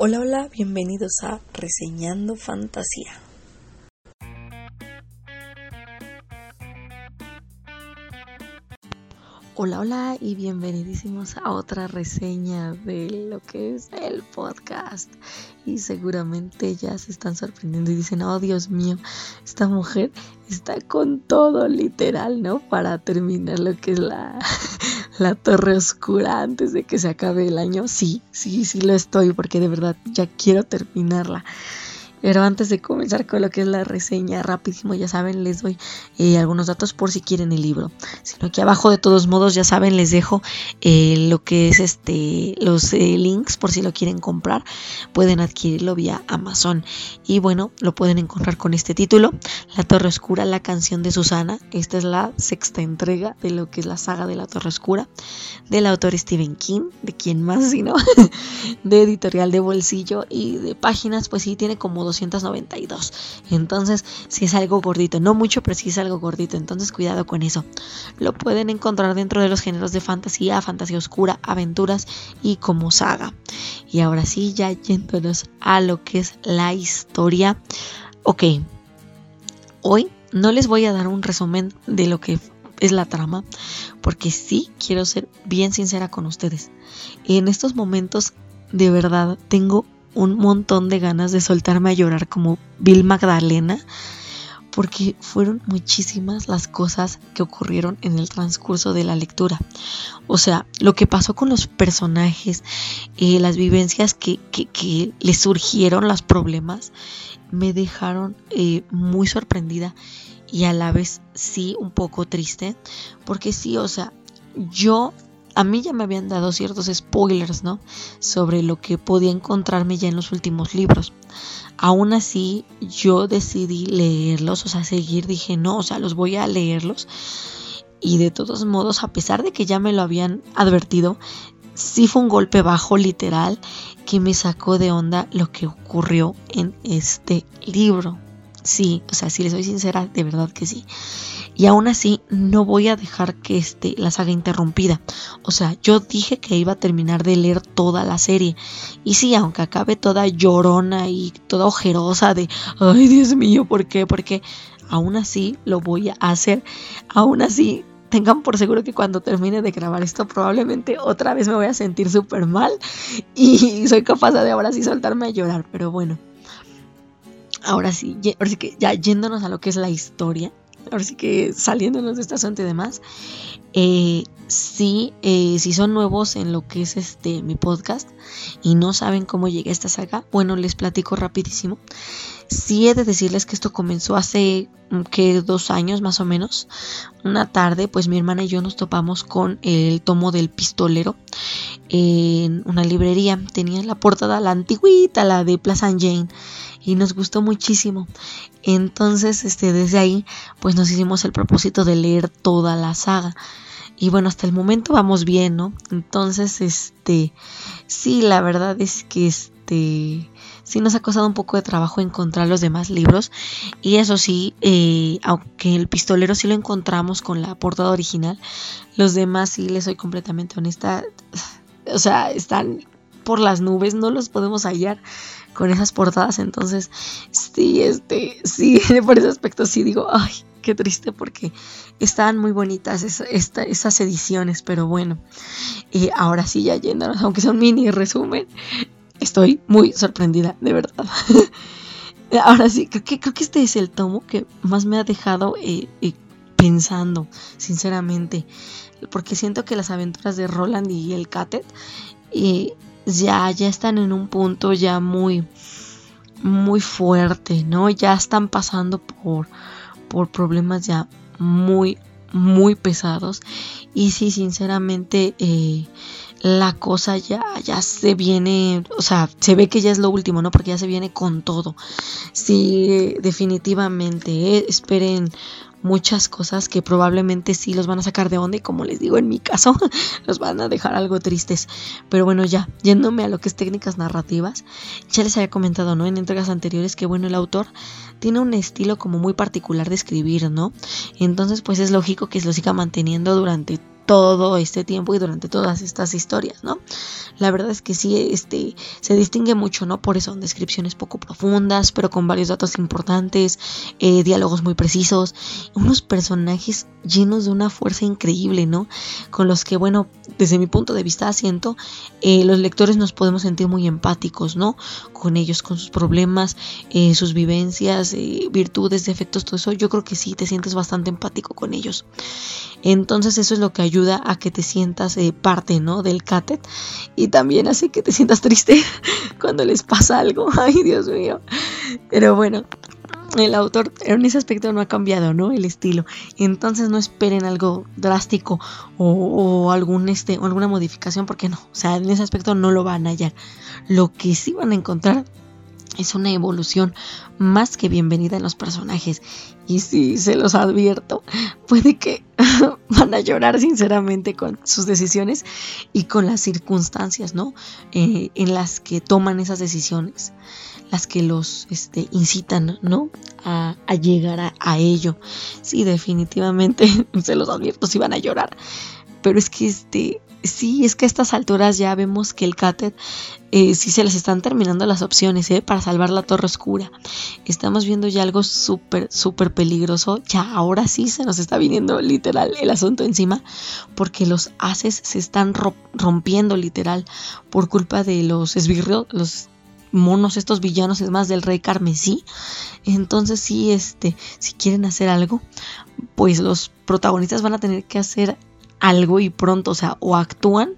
Hola, hola, bienvenidos a Reseñando Fantasía. Hola, hola y bienvenidísimos a otra reseña de lo que es el podcast. Y seguramente ya se están sorprendiendo y dicen, oh Dios mío, esta mujer está con todo literal, ¿no? Para terminar lo que es la, la torre oscura antes de que se acabe el año. Sí, sí, sí lo estoy porque de verdad ya quiero terminarla. Pero antes de comenzar con lo que es la reseña, rapidísimo, ya saben, les doy eh, algunos datos por si quieren el libro. Sino que abajo de todos modos, ya saben, les dejo eh, lo que es este los eh, links por si lo quieren comprar. Pueden adquirirlo vía Amazon. Y bueno, lo pueden encontrar con este título, La Torre Oscura, la canción de Susana. Esta es la sexta entrega de lo que es la saga de la Torre Oscura, del autor Stephen King, de quien más, si no, de editorial de bolsillo y de páginas, pues sí, tiene como 292. Entonces, si es algo gordito, no mucho, pero si es algo gordito. Entonces, cuidado con eso. Lo pueden encontrar dentro de los géneros de fantasía, fantasía oscura, aventuras y como saga. Y ahora sí, ya yéndonos a lo que es la historia. Ok, hoy no les voy a dar un resumen de lo que es la trama, porque sí quiero ser bien sincera con ustedes. En estos momentos, de verdad, tengo un montón de ganas de soltarme a llorar como Bill Magdalena, porque fueron muchísimas las cosas que ocurrieron en el transcurso de la lectura. O sea, lo que pasó con los personajes, eh, las vivencias que, que, les surgieron, los problemas, me dejaron eh, muy sorprendida y a la vez sí un poco triste, porque sí, o sea, yo a mí ya me habían dado ciertos spoilers, ¿no? Sobre lo que podía encontrarme ya en los últimos libros. Aún así, yo decidí leerlos, o sea, seguir, dije, no, o sea, los voy a leerlos. Y de todos modos, a pesar de que ya me lo habían advertido, sí fue un golpe bajo, literal, que me sacó de onda lo que ocurrió en este libro. Sí, o sea, si les soy sincera, de verdad que sí y aún así no voy a dejar que este, la saga interrumpida. O sea, yo dije que iba a terminar de leer toda la serie. Y sí, aunque acabe toda llorona y toda ojerosa de, ay Dios mío, ¿por qué? Porque aún así lo voy a hacer. Aún así tengan por seguro que cuando termine de grabar esto probablemente otra vez me voy a sentir súper mal y soy capaz de ahora sí soltarme a llorar, pero bueno. Ahora sí, ahora sí que ya yéndonos a lo que es la historia, ahora sí que saliéndonos de esta asunto y demás, eh, sí, eh, si son nuevos en lo que es este mi podcast y no saben cómo llegué a esta saga, bueno, les platico rapidísimo. Sí he de decirles que esto comenzó hace mm, que dos años más o menos. Una tarde, pues mi hermana y yo nos topamos con el tomo del pistolero en una librería. Tenía la portada la antigüita, la de Plaza Jane y nos gustó muchísimo. Entonces, este, desde ahí, pues nos hicimos el propósito de leer toda la saga. Y bueno, hasta el momento vamos bien, ¿no? Entonces, este, sí, la verdad es que este, sí nos ha costado un poco de trabajo encontrar los demás libros. Y eso sí, eh, aunque el pistolero sí lo encontramos con la portada original, los demás sí, les soy completamente honesta, o sea, están por las nubes, no los podemos hallar con esas portadas. Entonces, sí, este, sí, por ese aspecto sí digo, ay, qué triste porque estaban muy bonitas esas ediciones, pero bueno, y ahora sí ya yéndonos, aunque un mini resumen, estoy muy sorprendida, de verdad. ahora sí, creo que, creo que este es el tomo que más me ha dejado eh, eh, pensando, sinceramente, porque siento que las aventuras de Roland y el Catet eh, ya, ya están en un punto ya muy, muy fuerte, ¿no? Ya están pasando por, por problemas ya muy, muy pesados. Y sí, sinceramente, eh, la cosa ya, ya se viene, o sea, se ve que ya es lo último, ¿no? Porque ya se viene con todo. Sí, definitivamente, eh, esperen muchas cosas que probablemente sí los van a sacar de onda y como les digo en mi caso los van a dejar algo tristes. Pero bueno ya yéndome a lo que es técnicas narrativas ya les había comentado no en entregas anteriores que bueno el autor tiene un estilo como muy particular de escribir no entonces pues es lógico que se lo siga manteniendo durante todo este tiempo y durante todas estas historias, ¿no? La verdad es que sí, este, se distingue mucho, ¿no? Por eso, descripciones poco profundas, pero con varios datos importantes, eh, diálogos muy precisos, unos personajes llenos de una fuerza increíble, ¿no? Con los que, bueno, desde mi punto de vista, siento, eh, los lectores nos podemos sentir muy empáticos, ¿no? Con ellos, con sus problemas, eh, sus vivencias, virtudes, defectos, todo eso, yo creo que sí, te sientes bastante empático con ellos. Entonces eso es lo que ayuda a que te sientas eh, parte, ¿no? Del catet y también hace que te sientas triste cuando les pasa algo. Ay, Dios mío. Pero bueno, el autor en ese aspecto no ha cambiado, ¿no? El estilo. Entonces no esperen algo drástico o, algún este, o alguna modificación porque no. O sea, en ese aspecto no lo van a hallar. Lo que sí van a encontrar es una evolución más que bienvenida en los personajes. Y si se los advierto, puede que van a llorar sinceramente con sus decisiones y con las circunstancias, ¿no? Eh, en las que toman esas decisiones, las que los este, incitan, ¿no? A, llegar a, a, ello. Sí, definitivamente se los advierto, si van a llorar. Pero es que este, sí, es que a estas alturas ya vemos que el Catet eh, sí se les están terminando las opciones ¿eh? para salvar la torre oscura. Estamos viendo ya algo súper, súper peligroso. Ya ahora sí se nos está viniendo literal el asunto encima porque los haces se están rompiendo literal por culpa de los esbirros, los monos, estos villanos, es más del rey carmesí. Entonces sí, este, si quieren hacer algo, pues los protagonistas van a tener que hacer algo y pronto, o sea, o actúan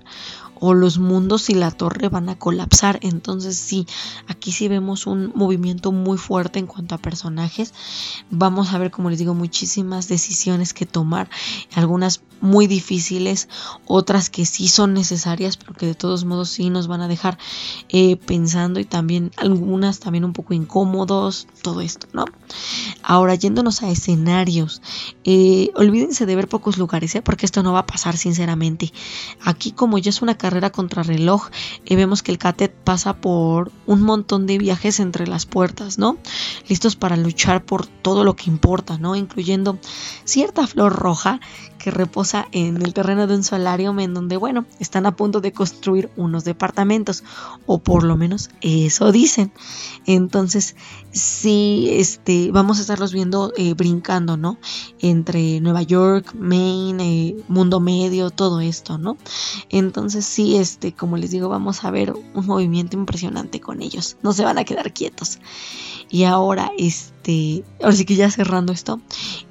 o los mundos y la torre van a colapsar. Entonces sí, aquí sí vemos un movimiento muy fuerte en cuanto a personajes. Vamos a ver, como les digo, muchísimas decisiones que tomar, algunas muy difíciles, otras que sí son necesarias, pero que de todos modos sí nos van a dejar eh, pensando y también algunas también un poco incómodos, todo esto, ¿no? Ahora, yéndonos a escenarios, eh, olvídense de ver pocos lugares, ¿eh? porque esto no va a pasar sinceramente. Aquí como ya es una carrera, carrera contrarreloj y vemos que el Catet pasa por un montón de viajes entre las puertas, ¿no? Listos para luchar por todo lo que importa, ¿no? Incluyendo cierta flor roja que reposa en el terreno de un solarium en donde, bueno, están a punto de construir unos departamentos, o por lo menos eso dicen. Entonces, sí, este, vamos a estarlos viendo eh, brincando, ¿no? Entre Nueva York, Maine, eh, Mundo Medio, todo esto, ¿no? Entonces, sí, este, como les digo, vamos a ver un movimiento impresionante con ellos. No se van a quedar quietos. Y ahora, este, ahora sí que ya cerrando esto,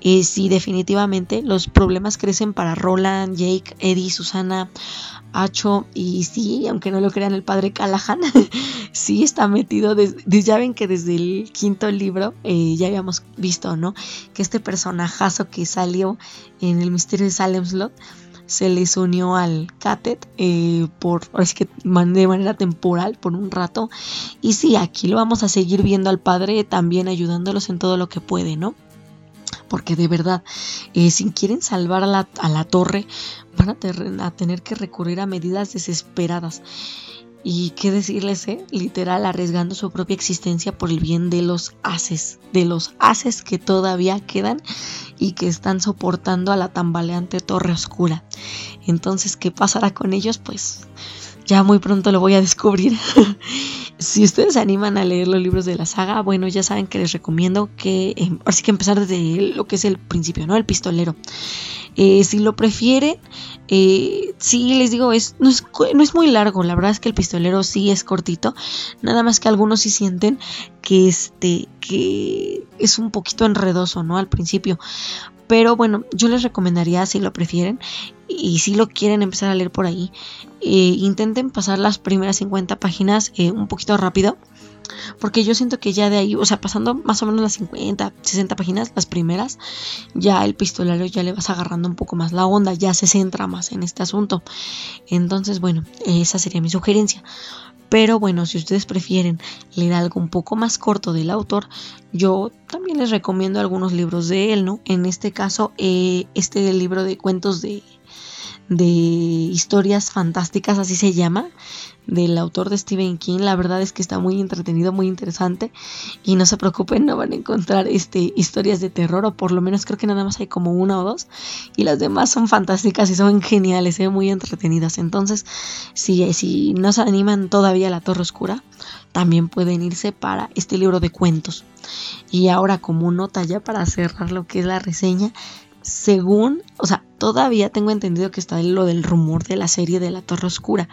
eh, sí, definitivamente los problemas crecen para Roland, Jake, Eddie, Susana, Acho y sí, aunque no lo crean el padre Callahan, sí está metido, desde, ya ven que desde el quinto libro eh, ya habíamos visto, ¿no? Que este personajazo que salió en el misterio de Salem Slot se les unió al Catet eh, por es que de manera temporal por un rato y sí aquí lo vamos a seguir viendo al padre también ayudándolos en todo lo que puede no porque de verdad, eh, si quieren salvar a la, a la torre, van a, a, tener que recurrir a medidas desesperadas. Y qué decirles, eh? literal, arriesgando su propia existencia por el bien de los haces, de los haces que todavía quedan y que están soportando a la tambaleante torre oscura. Entonces, ¿qué pasará con ellos? Pues ya muy pronto lo voy a descubrir. si ustedes se animan a leer los libros de la saga, bueno, ya saben que les recomiendo que, eh, ahora sí que empezar desde lo que es el principio, ¿no? El pistolero. Eh, si lo prefieren, eh, sí les digo, es no, es no, es muy largo, la verdad es que el pistolero sí es cortito, nada más que algunos sí sienten que este, que es un poquito enredoso, ¿no? Al principio. Pero bueno, yo les recomendaría, si lo prefieren, y si lo quieren empezar a leer por ahí, eh, intenten pasar las primeras 50 páginas un poquito rápido porque yo siento que ya de ahí, o sea, pasando más o menos las 50, 60 páginas, las primeras, ya el pistolero ya le vas agarrando un poco más la onda, ya se centra más en este asunto. Entonces, bueno, esa sería mi sugerencia. Pero bueno, si ustedes prefieren leer algo un poco más corto del autor, yo también les recomiendo algunos libros de él, ¿no? En este caso, eh, este libro de cuentos de de historias fantásticas, así se llama, del autor de Stephen King. La verdad es que está muy entretenido, muy interesante. Y no se preocupen, no van a encontrar este, historias de terror, o por lo menos creo que nada más hay como una o dos. Y las demás son fantásticas y son geniales, ¿eh? muy entretenidas. Entonces, si, si no se animan todavía a la Torre Oscura, también pueden irse para este libro de cuentos. Y ahora como nota ya para cerrar lo que es la reseña, según, o sea, todavía tengo entendido que está lo del rumor de la serie de la Torre Oscura,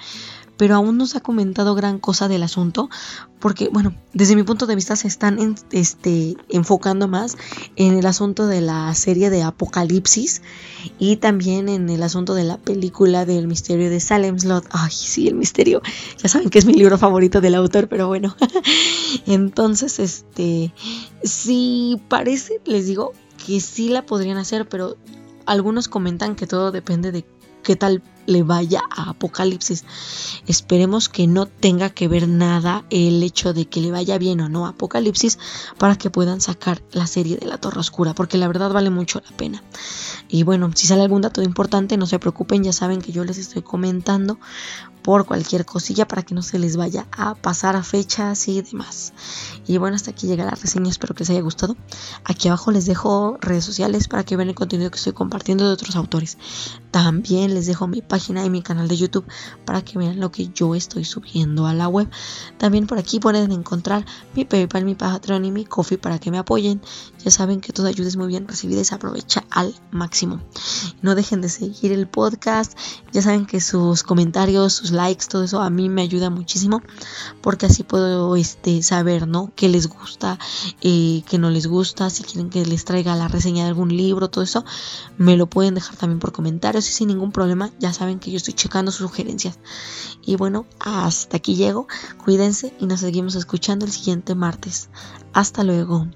pero aún no se ha comentado gran cosa del asunto, porque, bueno, desde mi punto de vista se están este, enfocando más en el asunto de la serie de Apocalipsis y también en el asunto de la película del misterio de Salem Slot. Ay, sí, el misterio. Ya saben que es mi libro favorito del autor, pero bueno. Entonces, este, sí parece, les digo, que sí la podrían hacer, pero algunos comentan que todo depende de qué tal le vaya a Apocalipsis. Esperemos que no tenga que ver nada el hecho de que le vaya bien o no a Apocalipsis para que puedan sacar la serie de la Torre Oscura, porque la verdad vale mucho la pena. Y bueno, si sale algún dato importante, no se preocupen, ya saben que yo les estoy comentando por cualquier cosilla para que no se les vaya a pasar a fechas y demás. Y bueno, hasta aquí llega la reseña, espero que les haya gustado. Aquí abajo les dejo redes sociales para que vean el contenido que estoy compartiendo de otros autores. También les dejo mi página y mi canal de YouTube para que vean lo que yo estoy subiendo a la web. También por aquí pueden encontrar mi PayPal, mi Patreon y mi Coffee para que me apoyen. Ya saben que toda ayuda es muy bien recibida y se aprovecha al máximo. No dejen de seguir el podcast. Ya saben que sus comentarios, sus likes, todo eso a mí me ayuda muchísimo porque así puedo este, saber, ¿no? Qué les gusta, eh, qué no les gusta, si quieren que les traiga la reseña de algún libro, todo eso, me lo pueden dejar también por comentarios y sin ningún problema, ya saben que yo estoy checando sus sugerencias. Y bueno, hasta aquí llego, cuídense y nos seguimos escuchando el siguiente martes. Hasta luego.